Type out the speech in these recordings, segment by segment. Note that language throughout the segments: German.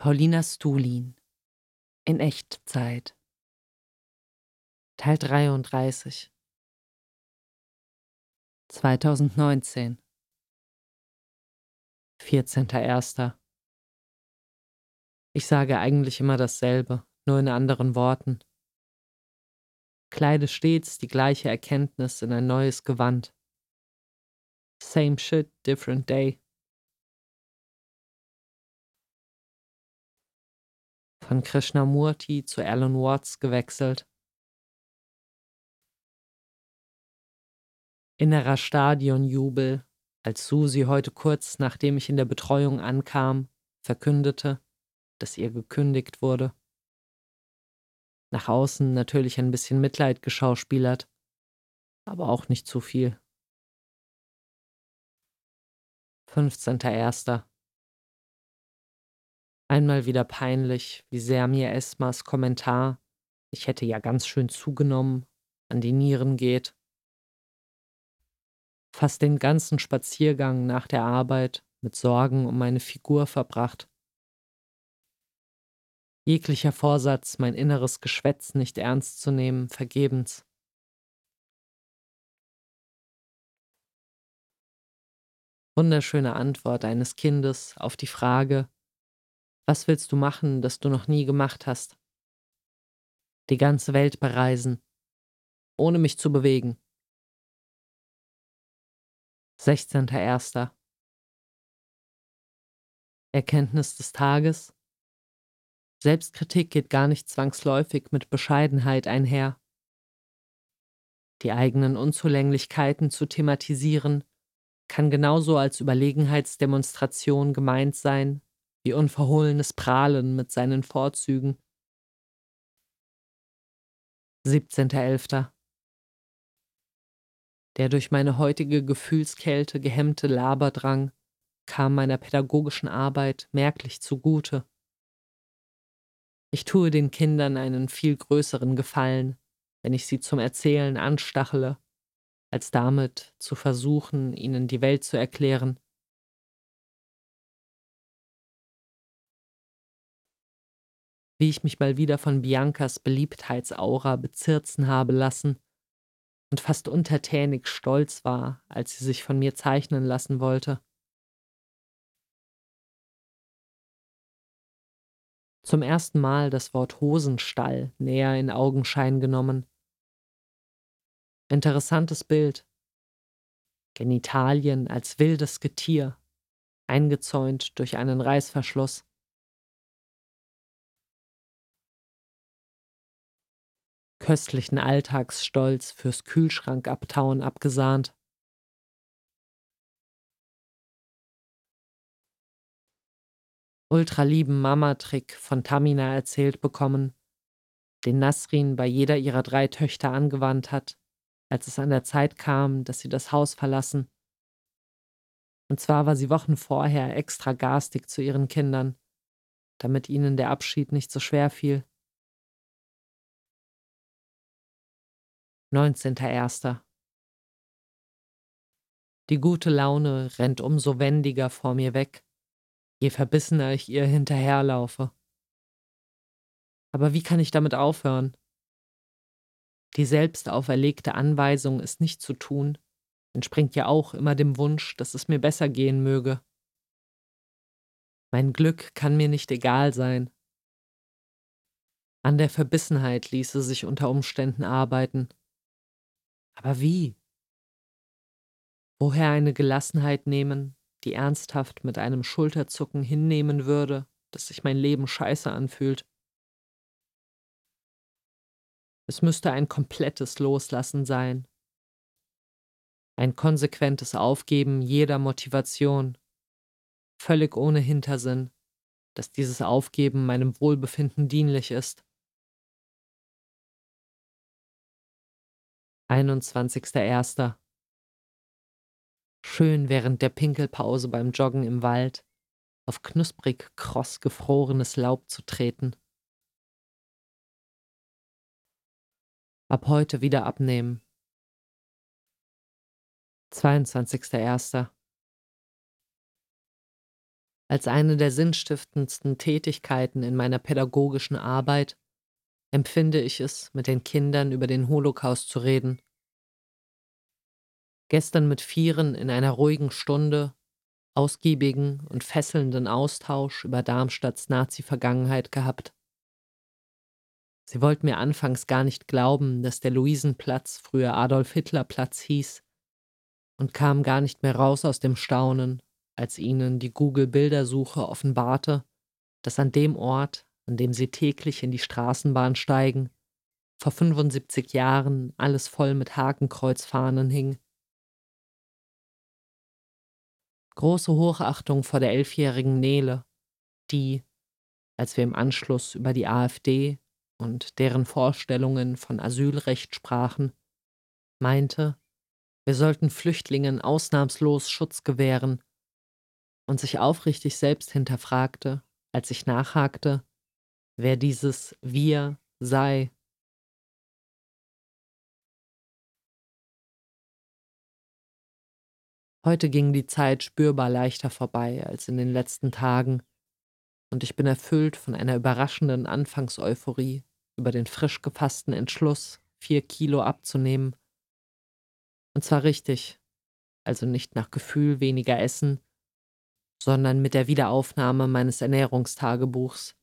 Paulina Stulin in Echtzeit Teil 33 2019 14.01. Ich sage eigentlich immer dasselbe, nur in anderen Worten. Kleide stets die gleiche Erkenntnis in ein neues Gewand. Same shit, different day. Von Krishnamurti zu Alan Watts gewechselt. Innerer Stadionjubel, als Susi heute kurz nachdem ich in der Betreuung ankam, verkündete, dass ihr gekündigt wurde. Nach außen natürlich ein bisschen Mitleid geschauspielert, aber auch nicht zu viel. 15.01. Einmal wieder peinlich, wie sehr mir Esmas Kommentar, ich hätte ja ganz schön zugenommen, an die Nieren geht. Fast den ganzen Spaziergang nach der Arbeit mit Sorgen um meine Figur verbracht. Jeglicher Vorsatz, mein inneres Geschwätz nicht ernst zu nehmen, vergebens. Wunderschöne Antwort eines Kindes auf die Frage, was willst du machen, das du noch nie gemacht hast? Die ganze Welt bereisen, ohne mich zu bewegen. 16.01. Erkenntnis des Tages Selbstkritik geht gar nicht zwangsläufig mit Bescheidenheit einher. Die eigenen Unzulänglichkeiten zu thematisieren, kann genauso als Überlegenheitsdemonstration gemeint sein, wie unverhohlenes Prahlen mit seinen Vorzügen. 17.11. Der durch meine heutige Gefühlskälte gehemmte Laberdrang kam meiner pädagogischen Arbeit merklich zugute. Ich tue den Kindern einen viel größeren Gefallen, wenn ich sie zum Erzählen anstachele, als damit zu versuchen, ihnen die Welt zu erklären. Wie ich mich mal wieder von Biancas Beliebtheitsaura bezirzen habe lassen und fast untertänig stolz war, als sie sich von mir zeichnen lassen wollte. zum ersten Mal das Wort Hosenstall näher in Augenschein genommen. Interessantes Bild. Genitalien als wildes Getier, eingezäunt durch einen Reißverschluss. Köstlichen Alltagsstolz fürs Kühlschrankabtauen abgesahnt. ultralieben Mama-Trick von Tamina erzählt bekommen, den Nasrin bei jeder ihrer drei Töchter angewandt hat, als es an der Zeit kam, dass sie das Haus verlassen. Und zwar war sie Wochen vorher extra garstig zu ihren Kindern, damit ihnen der Abschied nicht so schwer fiel. 19.01. Die gute Laune rennt umso wendiger vor mir weg, je verbissener ich ihr hinterherlaufe. Aber wie kann ich damit aufhören? Die selbst auferlegte Anweisung, es nicht zu tun, entspringt ja auch immer dem Wunsch, dass es mir besser gehen möge. Mein Glück kann mir nicht egal sein. An der Verbissenheit ließe sich unter Umständen arbeiten. Aber wie? Woher eine Gelassenheit nehmen, die ernsthaft mit einem Schulterzucken hinnehmen würde, dass sich mein Leben scheiße anfühlt. Es müsste ein komplettes Loslassen sein. Ein konsequentes Aufgeben jeder Motivation, völlig ohne Hintersinn, dass dieses Aufgeben meinem Wohlbefinden dienlich ist. 21.01 schön während der Pinkelpause beim Joggen im Wald auf knusprig kross gefrorenes Laub zu treten. Ab heute wieder abnehmen. 22.01. Als eine der sinnstiftendsten Tätigkeiten in meiner pädagogischen Arbeit empfinde ich es, mit den Kindern über den Holocaust zu reden. Gestern mit Vieren in einer ruhigen Stunde, ausgiebigen und fesselnden Austausch über Darmstadts Nazi-Vergangenheit gehabt. Sie wollten mir anfangs gar nicht glauben, dass der Luisenplatz früher Adolf Hitler Platz hieß und kamen gar nicht mehr raus aus dem Staunen, als ihnen die Google-Bildersuche offenbarte, dass an dem Ort, an dem sie täglich in die Straßenbahn steigen, vor 75 Jahren alles voll mit Hakenkreuzfahnen hing. Große Hochachtung vor der elfjährigen Nele, die, als wir im Anschluss über die AfD und deren Vorstellungen von Asylrecht sprachen, meinte, wir sollten Flüchtlingen ausnahmslos Schutz gewähren und sich aufrichtig selbst hinterfragte, als ich nachhakte, wer dieses Wir sei. Heute ging die Zeit spürbar leichter vorbei als in den letzten Tagen, und ich bin erfüllt von einer überraschenden Anfangseuphorie, über den frisch gefassten Entschluss, vier Kilo abzunehmen. Und zwar richtig, also nicht nach Gefühl weniger essen, sondern mit der Wiederaufnahme meines Ernährungstagebuchs.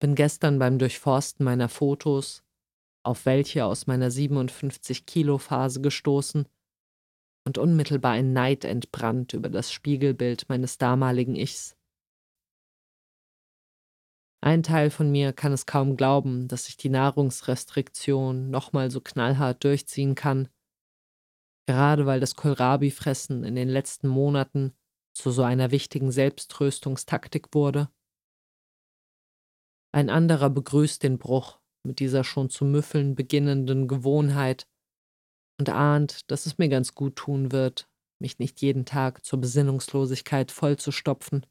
Bin gestern beim Durchforsten meiner Fotos auf welche aus meiner 57 Kilo Phase gestoßen und unmittelbar ein Neid entbrannt über das Spiegelbild meines damaligen Ichs. Ein Teil von mir kann es kaum glauben, dass ich die Nahrungsrestriktion nochmal so knallhart durchziehen kann, gerade weil das Kohlrabi-Fressen in den letzten Monaten zu so einer wichtigen Selbsttröstungstaktik wurde. Ein anderer begrüßt den Bruch mit dieser schon zu müffeln beginnenden Gewohnheit und ahnt, dass es mir ganz gut tun wird, mich nicht jeden Tag zur Besinnungslosigkeit vollzustopfen.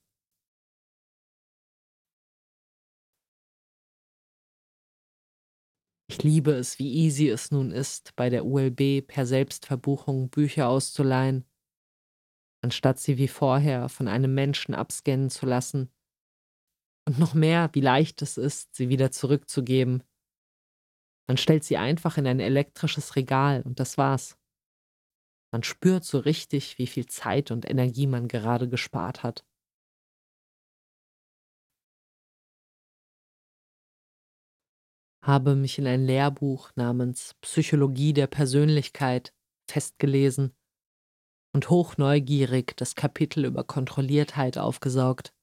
Ich liebe es, wie easy es nun ist, bei der ULB per Selbstverbuchung Bücher auszuleihen, anstatt sie wie vorher von einem Menschen abscannen zu lassen. Und noch mehr, wie leicht es ist, sie wieder zurückzugeben. Man stellt sie einfach in ein elektrisches Regal und das war's. Man spürt so richtig, wie viel Zeit und Energie man gerade gespart hat. habe mich in ein Lehrbuch namens Psychologie der Persönlichkeit festgelesen und hochneugierig das Kapitel über Kontrolliertheit aufgesaugt.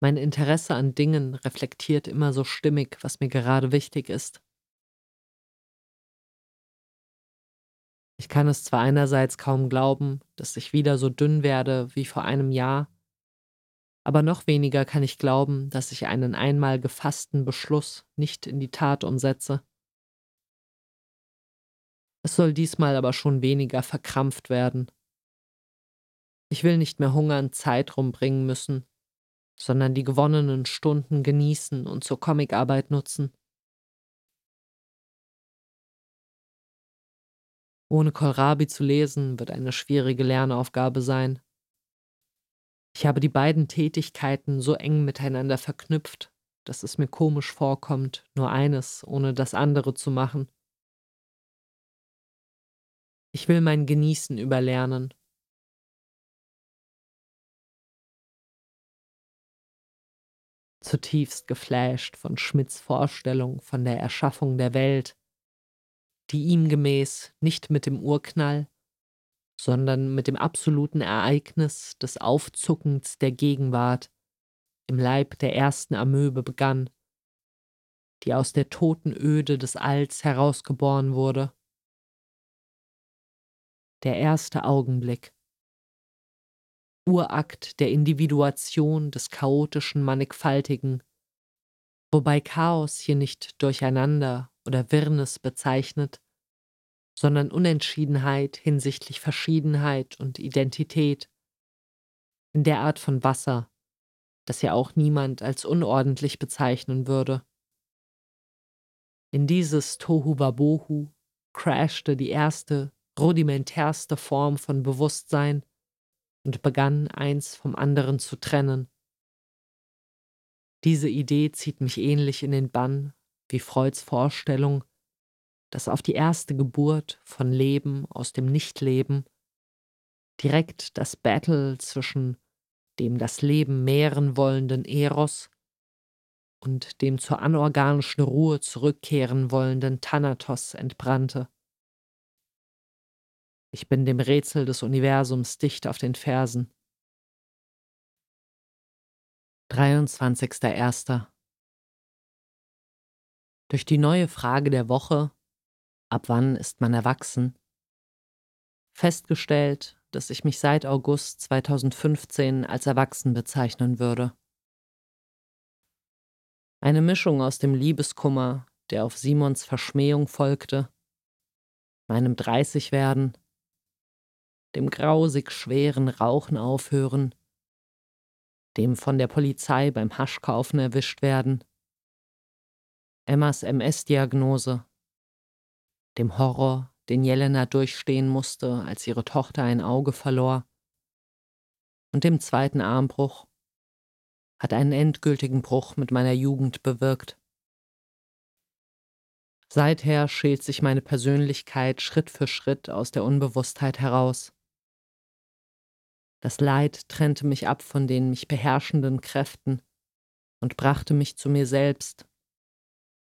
Mein Interesse an Dingen reflektiert immer so stimmig, was mir gerade wichtig ist. Ich kann es zwar einerseits kaum glauben, dass ich wieder so dünn werde wie vor einem Jahr, aber noch weniger kann ich glauben, dass ich einen einmal gefassten Beschluss nicht in die Tat umsetze. Es soll diesmal aber schon weniger verkrampft werden. Ich will nicht mehr hungern Zeit rumbringen müssen, sondern die gewonnenen Stunden genießen und zur Comicarbeit nutzen. Ohne Kohlrabi zu lesen wird eine schwierige Lernaufgabe sein. Ich habe die beiden Tätigkeiten so eng miteinander verknüpft, dass es mir komisch vorkommt, nur eines ohne das andere zu machen. Ich will mein Genießen überlernen. Zutiefst geflasht von Schmidts Vorstellung von der Erschaffung der Welt, die ihm gemäß nicht mit dem Urknall, sondern mit dem absoluten Ereignis des Aufzuckens der Gegenwart im Leib der ersten Amöbe begann, die aus der toten Öde des Alls herausgeboren wurde. Der erste Augenblick. Urakt der Individuation des chaotischen Mannigfaltigen, wobei Chaos hier nicht Durcheinander oder Wirrnis bezeichnet, sondern Unentschiedenheit hinsichtlich Verschiedenheit und Identität. In der Art von Wasser, das ja auch niemand als unordentlich bezeichnen würde. In dieses Tohu Wabohu crashte die erste, rudimentärste Form von Bewusstsein und begann eins vom anderen zu trennen. Diese Idee zieht mich ähnlich in den Bann wie Freuds Vorstellung, dass auf die erste Geburt von Leben aus dem Nichtleben direkt das Battle zwischen dem das Leben mehren wollenden Eros und dem zur anorganischen Ruhe zurückkehren wollenden Thanatos entbrannte. Ich bin dem Rätsel des Universums dicht auf den Fersen. 23.01. Durch die neue Frage der Woche, ab wann ist man erwachsen, festgestellt, dass ich mich seit August 2015 als erwachsen bezeichnen würde. Eine Mischung aus dem Liebeskummer, der auf Simons Verschmähung folgte, meinem Dreißigwerden, dem grausig schweren Rauchen aufhören, dem von der Polizei beim Haschkaufen erwischt werden, Emmas MS-Diagnose, dem Horror, den Jelena durchstehen musste, als ihre Tochter ein Auge verlor, und dem zweiten Armbruch, hat einen endgültigen Bruch mit meiner Jugend bewirkt. Seither schält sich meine Persönlichkeit Schritt für Schritt aus der Unbewusstheit heraus. Das Leid trennte mich ab von den mich beherrschenden Kräften und brachte mich zu mir selbst,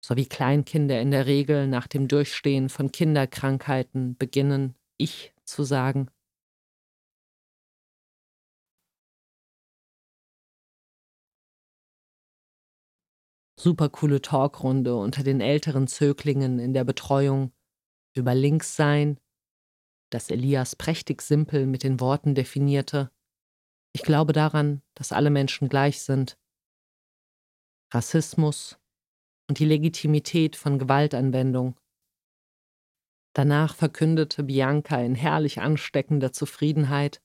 so wie Kleinkinder in der Regel nach dem Durchstehen von Kinderkrankheiten beginnen, ich zu sagen. super coole Talkrunde unter den älteren Zöglingen in der Betreuung über Linkssein, das Elias prächtig simpel mit den Worten definierte. Ich glaube daran, dass alle Menschen gleich sind. Rassismus und die Legitimität von Gewaltanwendung. Danach verkündete Bianca in herrlich ansteckender Zufriedenheit,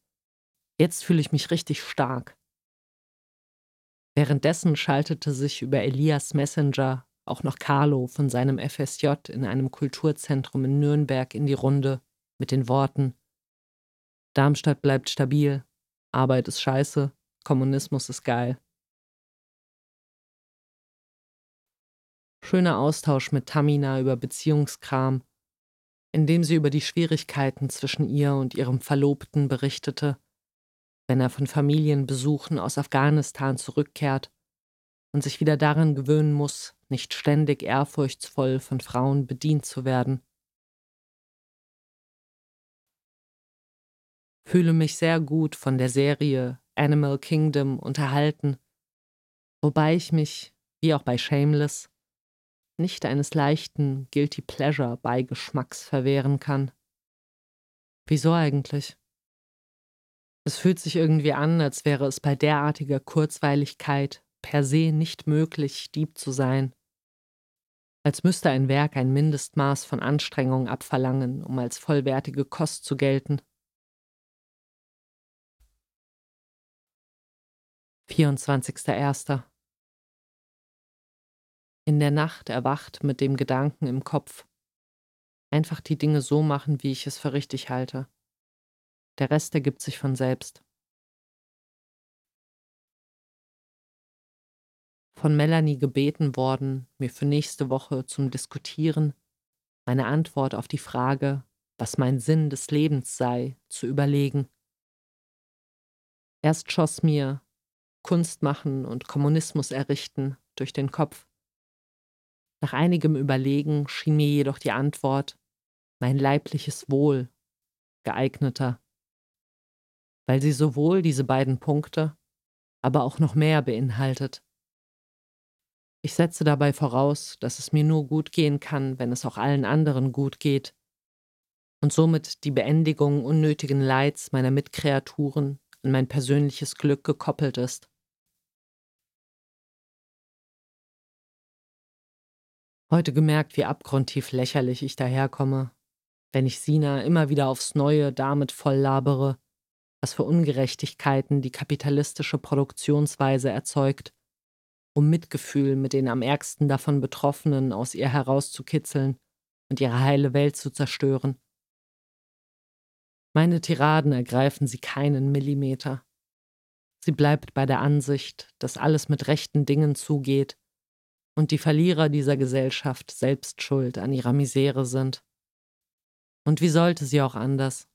jetzt fühle ich mich richtig stark. Währenddessen schaltete sich über Elias Messenger auch noch Carlo von seinem FSJ in einem Kulturzentrum in Nürnberg in die Runde mit den Worten Darmstadt bleibt stabil, Arbeit ist scheiße, Kommunismus ist geil. Schöner Austausch mit Tamina über Beziehungskram, in dem sie über die Schwierigkeiten zwischen ihr und ihrem Verlobten berichtete wenn er von Familienbesuchen aus Afghanistan zurückkehrt und sich wieder daran gewöhnen muss, nicht ständig ehrfurchtsvoll von Frauen bedient zu werden. Fühle mich sehr gut von der Serie Animal Kingdom unterhalten, wobei ich mich, wie auch bei Shameless, nicht eines leichten Guilty Pleasure Beigeschmacks verwehren kann. Wieso eigentlich? Es fühlt sich irgendwie an, als wäre es bei derartiger Kurzweiligkeit per se nicht möglich, Dieb zu sein. Als müsste ein Werk ein Mindestmaß von Anstrengung abverlangen, um als vollwertige Kost zu gelten. 24.01. In der Nacht erwacht mit dem Gedanken im Kopf. Einfach die Dinge so machen, wie ich es für richtig halte. Der Rest ergibt sich von selbst. Von Melanie gebeten worden, mir für nächste Woche zum Diskutieren meine Antwort auf die Frage, was mein Sinn des Lebens sei, zu überlegen. Erst schoss mir Kunst machen und Kommunismus errichten durch den Kopf. Nach einigem Überlegen schien mir jedoch die Antwort mein leibliches Wohl geeigneter weil sie sowohl diese beiden Punkte, aber auch noch mehr beinhaltet. Ich setze dabei voraus, dass es mir nur gut gehen kann, wenn es auch allen anderen gut geht und somit die Beendigung unnötigen Leids meiner Mitkreaturen an mein persönliches Glück gekoppelt ist. Heute gemerkt, wie abgrundtief lächerlich ich daherkomme, wenn ich Sina immer wieder aufs Neue damit voll labere, was für Ungerechtigkeiten die kapitalistische Produktionsweise erzeugt, um Mitgefühl mit den am ärgsten davon Betroffenen aus ihr herauszukitzeln und ihre heile Welt zu zerstören. Meine Tiraden ergreifen sie keinen Millimeter. Sie bleibt bei der Ansicht, dass alles mit rechten Dingen zugeht und die Verlierer dieser Gesellschaft selbst schuld an ihrer Misere sind. Und wie sollte sie auch anders?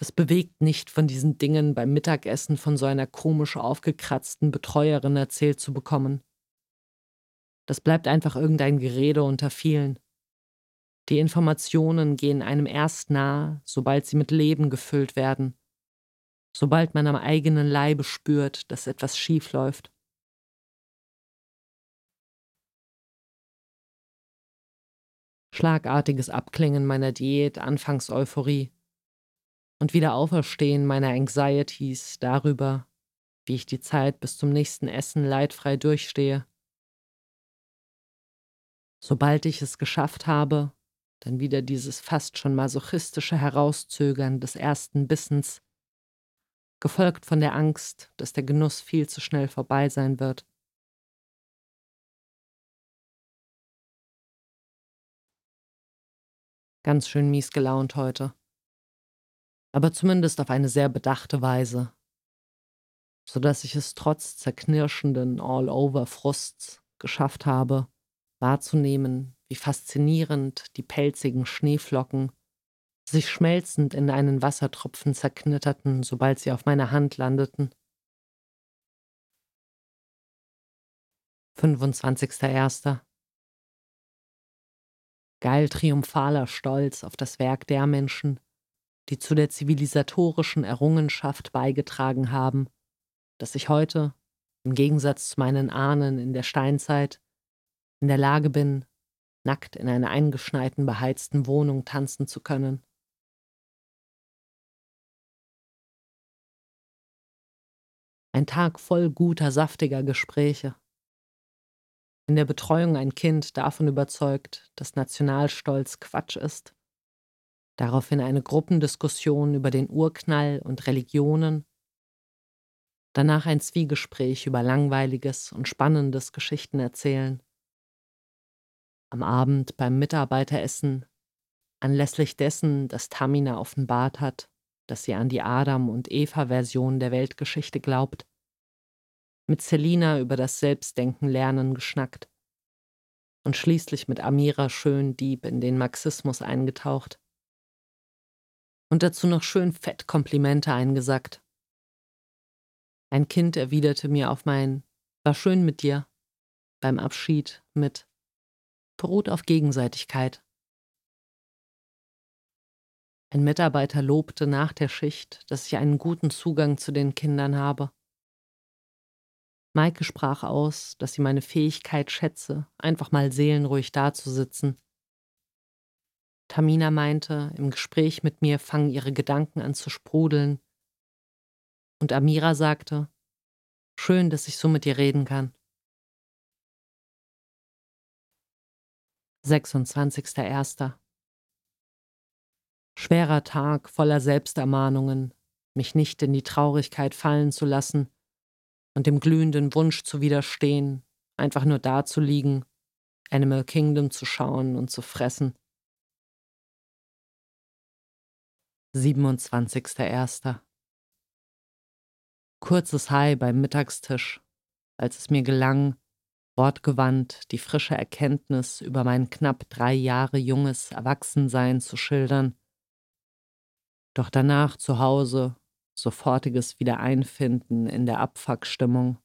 Es bewegt nicht, von diesen Dingen beim Mittagessen von so einer komisch aufgekratzten Betreuerin erzählt zu bekommen. Das bleibt einfach irgendein Gerede unter vielen. Die Informationen gehen einem erst nahe, sobald sie mit Leben gefüllt werden, sobald man am eigenen Leibe spürt, dass etwas schief läuft. Schlagartiges Abklingen meiner Diät, Anfangseuphorie und wieder Auferstehen meiner Anxieties darüber, wie ich die Zeit bis zum nächsten Essen leidfrei durchstehe. Sobald ich es geschafft habe, dann wieder dieses fast schon masochistische Herauszögern des ersten Bissens, gefolgt von der Angst, dass der Genuss viel zu schnell vorbei sein wird. Ganz schön mies gelaunt heute. Aber zumindest auf eine sehr bedachte Weise, so dass ich es trotz zerknirschenden All-Over-Frusts geschafft habe, wahrzunehmen, wie faszinierend die pelzigen Schneeflocken sich schmelzend in einen Wassertropfen zerknitterten, sobald sie auf meiner Hand landeten. 25.01. Geil triumphaler Stolz auf das Werk der Menschen, die zu der zivilisatorischen Errungenschaft beigetragen haben, dass ich heute, im Gegensatz zu meinen Ahnen in der Steinzeit, in der Lage bin, nackt in einer eingeschneiten, beheizten Wohnung tanzen zu können. Ein Tag voll guter, saftiger Gespräche. In der Betreuung ein Kind davon überzeugt, dass Nationalstolz Quatsch ist. Daraufhin eine Gruppendiskussion über den Urknall und Religionen. Danach ein Zwiegespräch über langweiliges und spannendes Geschichtenerzählen am Abend beim Mitarbeiteressen, anlässlich dessen, dass Tamina offenbart hat, dass sie an die Adam- und Eva-Version der Weltgeschichte glaubt, mit Selina über das Selbstdenken lernen geschnackt und schließlich mit Amira schön deep in den Marxismus eingetaucht. Und dazu noch schön fett Komplimente eingesackt. Ein Kind erwiderte mir auf mein War schön mit dir beim Abschied mit beruht auf Gegenseitigkeit. Ein Mitarbeiter lobte nach der Schicht, dass ich einen guten Zugang zu den Kindern habe. Maike sprach aus, dass sie meine Fähigkeit schätze, einfach mal seelenruhig dazusitzen. Tamina meinte, im Gespräch mit mir fangen ihre Gedanken an zu sprudeln. Und Amira sagte, schön, dass ich so mit dir reden kann. 26.01. Schwerer Tag voller Selbstermahnungen, mich nicht in die Traurigkeit fallen zu lassen und dem glühenden Wunsch zu widerstehen, einfach nur da zu liegen, Animal Kingdom zu schauen und zu fressen. 27.01. Kurzes High beim Mittagstisch, als es mir gelang, wortgewandt die frische Erkenntnis über mein knapp drei Jahre junges Erwachsensein zu schildern. Doch danach zu Hause sofortiges Wiedereinfinden in der Abfuckstimmung.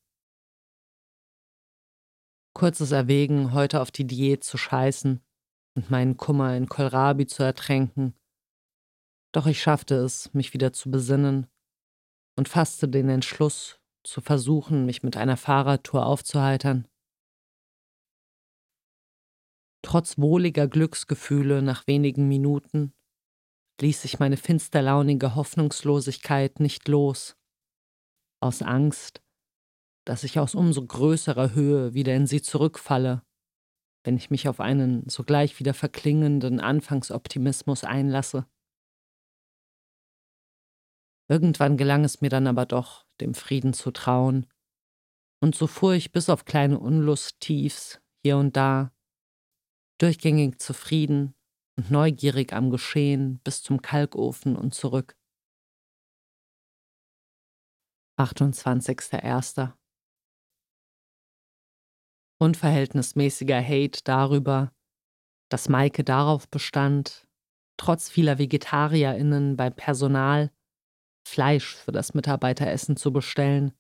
Kurzes Erwägen, heute auf die Diät zu scheißen und meinen Kummer in Kohlrabi zu ertränken. Doch ich schaffte es, mich wieder zu besinnen und fasste den Entschluss, zu versuchen, mich mit einer Fahrradtour aufzuheitern. Trotz wohliger Glücksgefühle nach wenigen Minuten ließ sich meine finsterlaunige Hoffnungslosigkeit nicht los. Aus Angst, dass ich aus umso größerer Höhe wieder in sie zurückfalle, wenn ich mich auf einen sogleich wieder verklingenden Anfangsoptimismus einlasse. Irgendwann gelang es mir dann aber doch, dem Frieden zu trauen, und so fuhr ich bis auf kleine Unlusttiefs hier und da durchgängig zufrieden und neugierig am Geschehen bis zum Kalkofen und zurück. 28.01. Unverhältnismäßiger Hate darüber, dass Maike darauf bestand, trotz vieler VegetarierInnen beim Personal Fleisch für das Mitarbeiteressen zu bestellen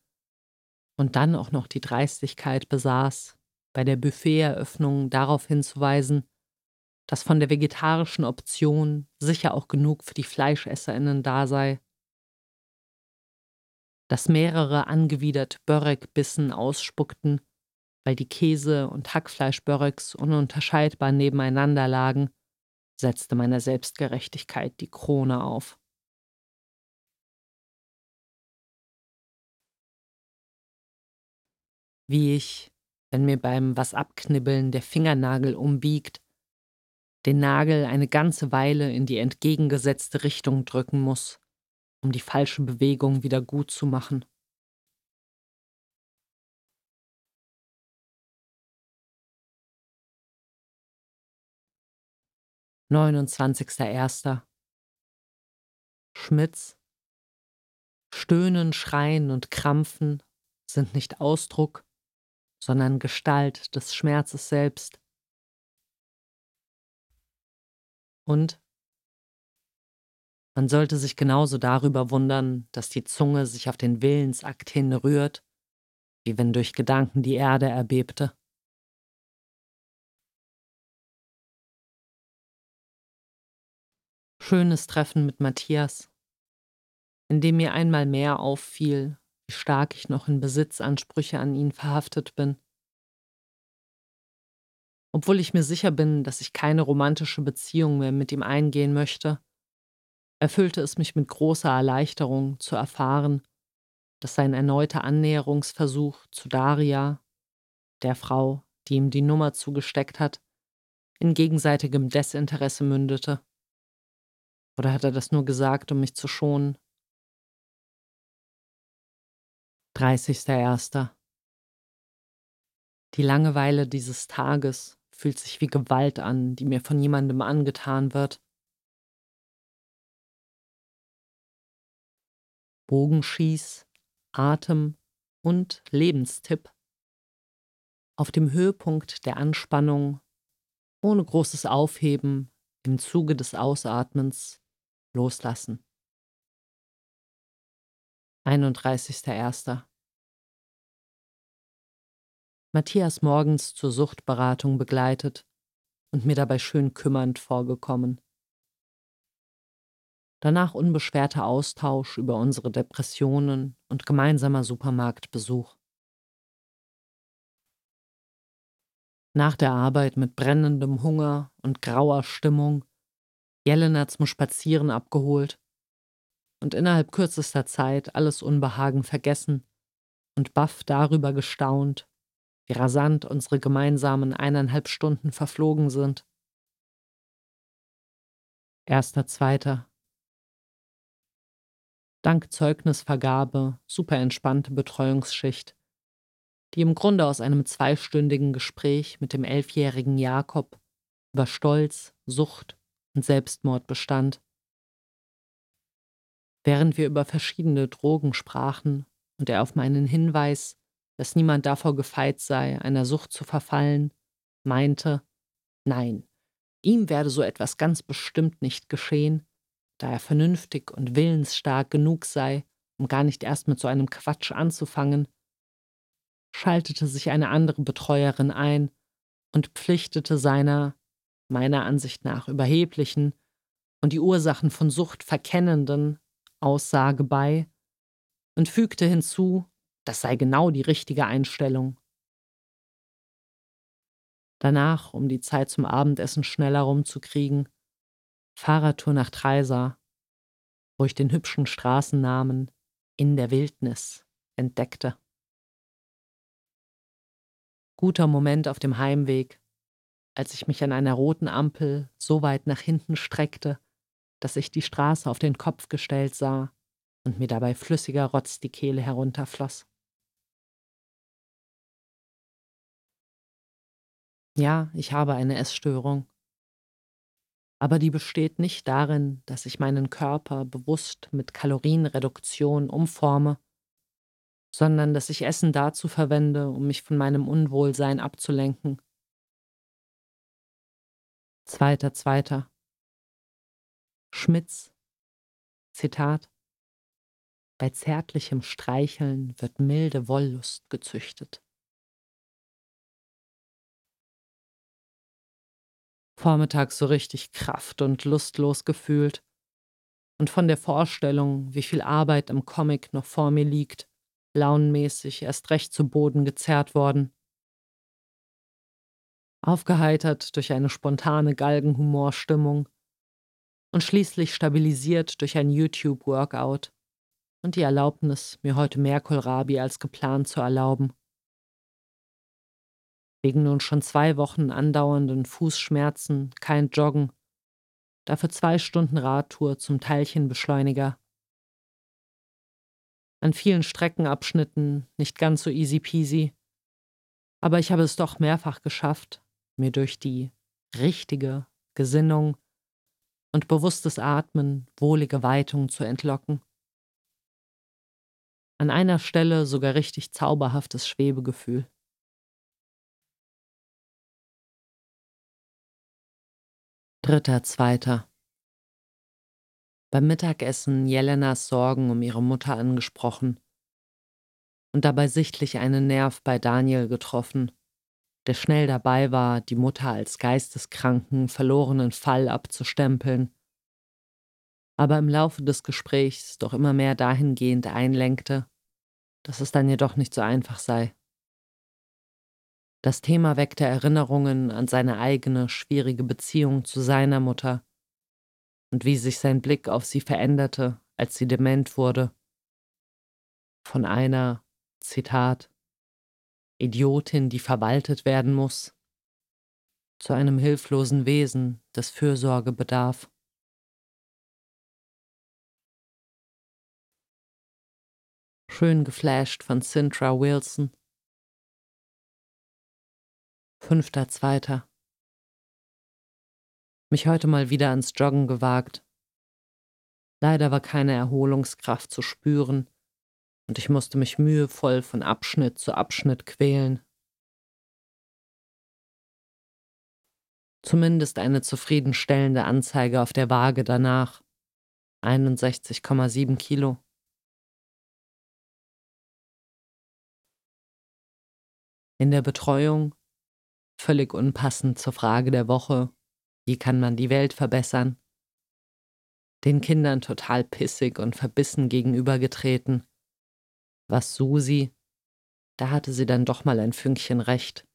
und dann auch noch die Dreistigkeit besaß, bei der Buffeteröffnung darauf hinzuweisen, dass von der vegetarischen Option sicher auch genug für die FleischesserInnen da sei. Dass mehrere angewidert Börek-Bissen ausspuckten, weil die Käse- und Hackfleisch-Böreks ununterscheidbar nebeneinander lagen, setzte meiner Selbstgerechtigkeit die Krone auf. Wie ich, wenn mir beim was abknibbeln der Fingernagel umbiegt, den Nagel eine ganze Weile in die entgegengesetzte Richtung drücken muss, um die falsche Bewegung wieder gut zu machen. Neunundzwanzigster Erster Schmitz Stöhnen, Schreien und Krampfen sind nicht Ausdruck, sondern Gestalt des Schmerzes selbst. Und man sollte sich genauso darüber wundern, dass die Zunge sich auf den Willensakt hin rührt, wie wenn durch Gedanken die Erde erbebte. Schönes Treffen mit Matthias, in dem mir einmal mehr auffiel, wie stark ich noch in Besitzansprüche an ihn verhaftet bin. Obwohl ich mir sicher bin, dass ich keine romantische Beziehung mehr mit ihm eingehen möchte, erfüllte es mich mit großer Erleichterung zu erfahren, dass sein erneuter Annäherungsversuch zu Daria, der Frau, die ihm die Nummer zugesteckt hat, in gegenseitigem Desinteresse mündete. Oder hat er das nur gesagt, um mich zu schonen? 30.01. Die Langeweile dieses Tages fühlt sich wie Gewalt an, die mir von jemandem angetan wird. Bogenschieß, Atem und Lebenstipp. Auf dem Höhepunkt der Anspannung, ohne großes Aufheben, im Zuge des Ausatmens loslassen. 31.01. Matthias morgens zur Suchtberatung begleitet und mir dabei schön kümmernd vorgekommen. Danach unbeschwerter Austausch über unsere Depressionen und gemeinsamer Supermarktbesuch. Nach der Arbeit mit brennendem Hunger und grauer Stimmung Jelena zum Spazieren abgeholt und innerhalb kürzester Zeit alles Unbehagen vergessen und baff darüber gestaunt, wie rasant unsere gemeinsamen eineinhalb Stunden verflogen sind. Erster, zweiter. Dank Zeugnisvergabe super entspannte Betreuungsschicht, die im Grunde aus einem zweistündigen Gespräch mit dem elfjährigen Jakob über Stolz, Sucht und Selbstmord bestand. Während wir über verschiedene Drogen sprachen und er auf meinen Hinweis, dass niemand davor gefeit sei, einer Sucht zu verfallen, meinte, nein, ihm werde so etwas ganz bestimmt nicht geschehen, da er vernünftig und willensstark genug sei, um gar nicht erst mit so einem Quatsch anzufangen, schaltete sich eine andere Betreuerin ein und pflichtete seiner, meiner Ansicht nach überheblichen und die Ursachen von Sucht verkennenden Aussage bei und fügte hinzu, das sei genau die richtige Einstellung. Danach, um die Zeit zum Abendessen schneller rumzukriegen, Fahrradtour nach Treisa, wo ich den hübschen Straßennamen in der Wildnis entdeckte. Guter Moment auf dem Heimweg, als ich mich an einer roten Ampel so weit nach hinten streckte, dass ich die Straße auf den Kopf gestellt sah und mir dabei flüssiger Rotz die Kehle herunterfloss. Ja, ich habe eine Essstörung. Aber die besteht nicht darin, dass ich meinen Körper bewusst mit Kalorienreduktion umforme, sondern dass ich Essen dazu verwende, um mich von meinem Unwohlsein abzulenken. Zweiter, zweiter. Schmitz. Zitat. Bei zärtlichem Streicheln wird milde Wollust gezüchtet. Vormittags so richtig kraft- und lustlos gefühlt und von der Vorstellung, wie viel Arbeit im Comic noch vor mir liegt, launenmäßig erst recht zu Boden gezerrt worden. Aufgeheitert durch eine spontane Galgenhumorstimmung und schließlich stabilisiert durch ein YouTube-Workout und die Erlaubnis, mir heute mehr Kohlrabi als geplant zu erlauben. Wegen nun schon zwei Wochen andauernden Fußschmerzen kein Joggen, dafür zwei Stunden Radtour zum Teilchenbeschleuniger. An vielen Streckenabschnitten nicht ganz so easy peasy, aber ich habe es doch mehrfach geschafft, mir durch die richtige Gesinnung und bewusstes Atmen wohlige Weitung zu entlocken. An einer Stelle sogar richtig zauberhaftes Schwebegefühl. Dritter, zweiter. Beim Mittagessen Jelenas Sorgen um ihre Mutter angesprochen und dabei sichtlich einen Nerv bei Daniel getroffen, der schnell dabei war, die Mutter als geisteskranken, verlorenen Fall abzustempeln, aber im Laufe des Gesprächs doch immer mehr dahingehend einlenkte, dass es dann jedoch nicht so einfach sei. Das Thema weckte Erinnerungen an seine eigene schwierige Beziehung zu seiner Mutter und wie sich sein Blick auf sie veränderte, als sie dement wurde. Von einer, Zitat, Idiotin, die verwaltet werden muss, zu einem hilflosen Wesen, das Fürsorge bedarf. Schön geflasht von Cintra Wilson Fünfter, zweiter. Mich heute mal wieder ans Joggen gewagt. Leider war keine Erholungskraft zu spüren und ich musste mich mühevoll von Abschnitt zu Abschnitt quälen. Zumindest eine zufriedenstellende Anzeige auf der Waage danach. 61,7 Kilo. In der Betreuung völlig unpassend zur Frage der Woche, wie kann man die Welt verbessern? Den Kindern total pissig und verbissen gegenübergetreten. Was Susi, da hatte sie dann doch mal ein Fünkchen recht,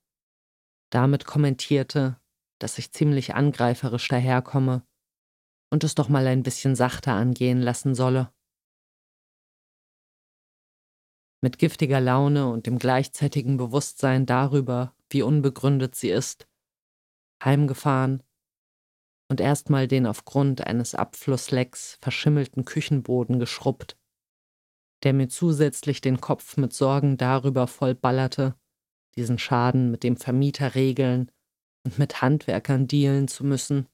damit kommentierte, dass ich ziemlich angreiferisch daherkomme und es doch mal ein bisschen sachter angehen lassen solle. Mit giftiger Laune und dem gleichzeitigen Bewusstsein darüber, wie unbegründet sie ist, heimgefahren und erstmal den aufgrund eines Abflusslecks verschimmelten Küchenboden geschrubbt, der mir zusätzlich den Kopf mit Sorgen darüber vollballerte, diesen Schaden mit dem Vermieter regeln und mit Handwerkern dealen zu müssen.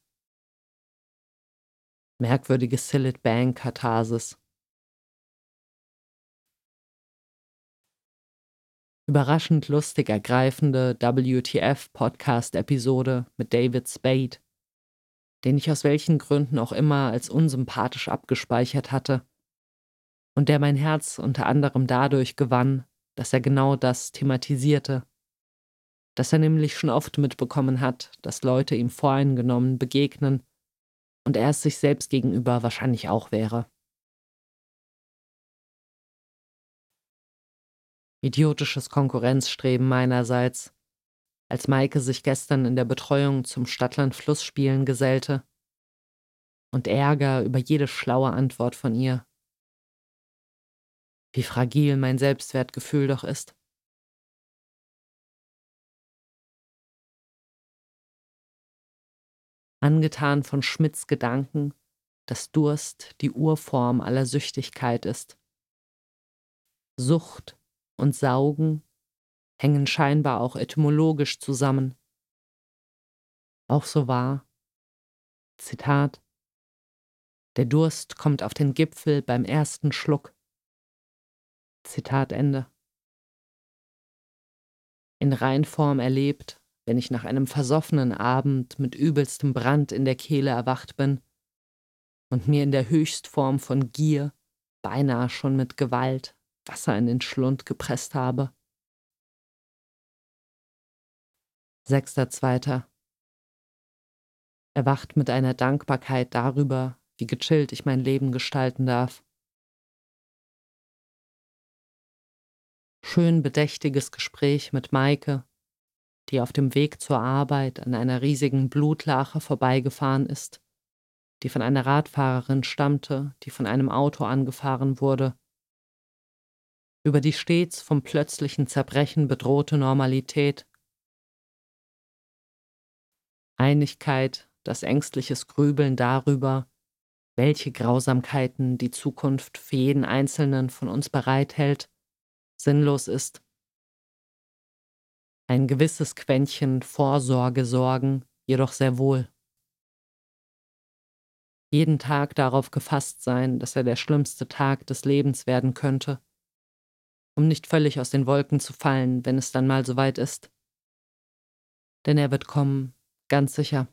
Merkwürdige Silit Bank Katharsis. Überraschend lustig ergreifende WTF-Podcast-Episode mit David Spade, den ich aus welchen Gründen auch immer als unsympathisch abgespeichert hatte und der mein Herz unter anderem dadurch gewann, dass er genau das thematisierte, dass er nämlich schon oft mitbekommen hat, dass Leute ihm voreingenommen begegnen und er es sich selbst gegenüber wahrscheinlich auch wäre. Idiotisches Konkurrenzstreben meinerseits, als Maike sich gestern in der Betreuung zum Stadtland-Flussspielen gesellte. Und Ärger über jede schlaue Antwort von ihr. Wie fragil mein Selbstwertgefühl doch ist. Angetan von Schmidts Gedanken, dass Durst die Urform aller Süchtigkeit ist. Sucht und Saugen hängen scheinbar auch etymologisch zusammen. Auch so wahr. Zitat Der Durst kommt auf den Gipfel beim ersten Schluck. Zitat Ende. In Reinform erlebt, wenn ich nach einem versoffenen Abend mit übelstem Brand in der Kehle erwacht bin und mir in der Höchstform von Gier, beinahe schon mit Gewalt, Wasser in den Schlund gepresst habe. Sechster Zweiter. Erwacht mit einer Dankbarkeit darüber, wie gechillt ich mein Leben gestalten darf. Schön bedächtiges Gespräch mit Maike, die auf dem Weg zur Arbeit an einer riesigen Blutlache vorbeigefahren ist, die von einer Radfahrerin stammte, die von einem Auto angefahren wurde. Über die stets vom plötzlichen Zerbrechen bedrohte Normalität. Einigkeit, das ängstliches Grübeln darüber, welche Grausamkeiten die Zukunft für jeden Einzelnen von uns bereithält, sinnlos ist. Ein gewisses Quäntchen Vorsorge sorgen, jedoch sehr wohl. Jeden Tag darauf gefasst sein, dass er der schlimmste Tag des Lebens werden könnte, um nicht völlig aus den Wolken zu fallen, wenn es dann mal soweit ist. Denn er wird kommen, ganz sicher.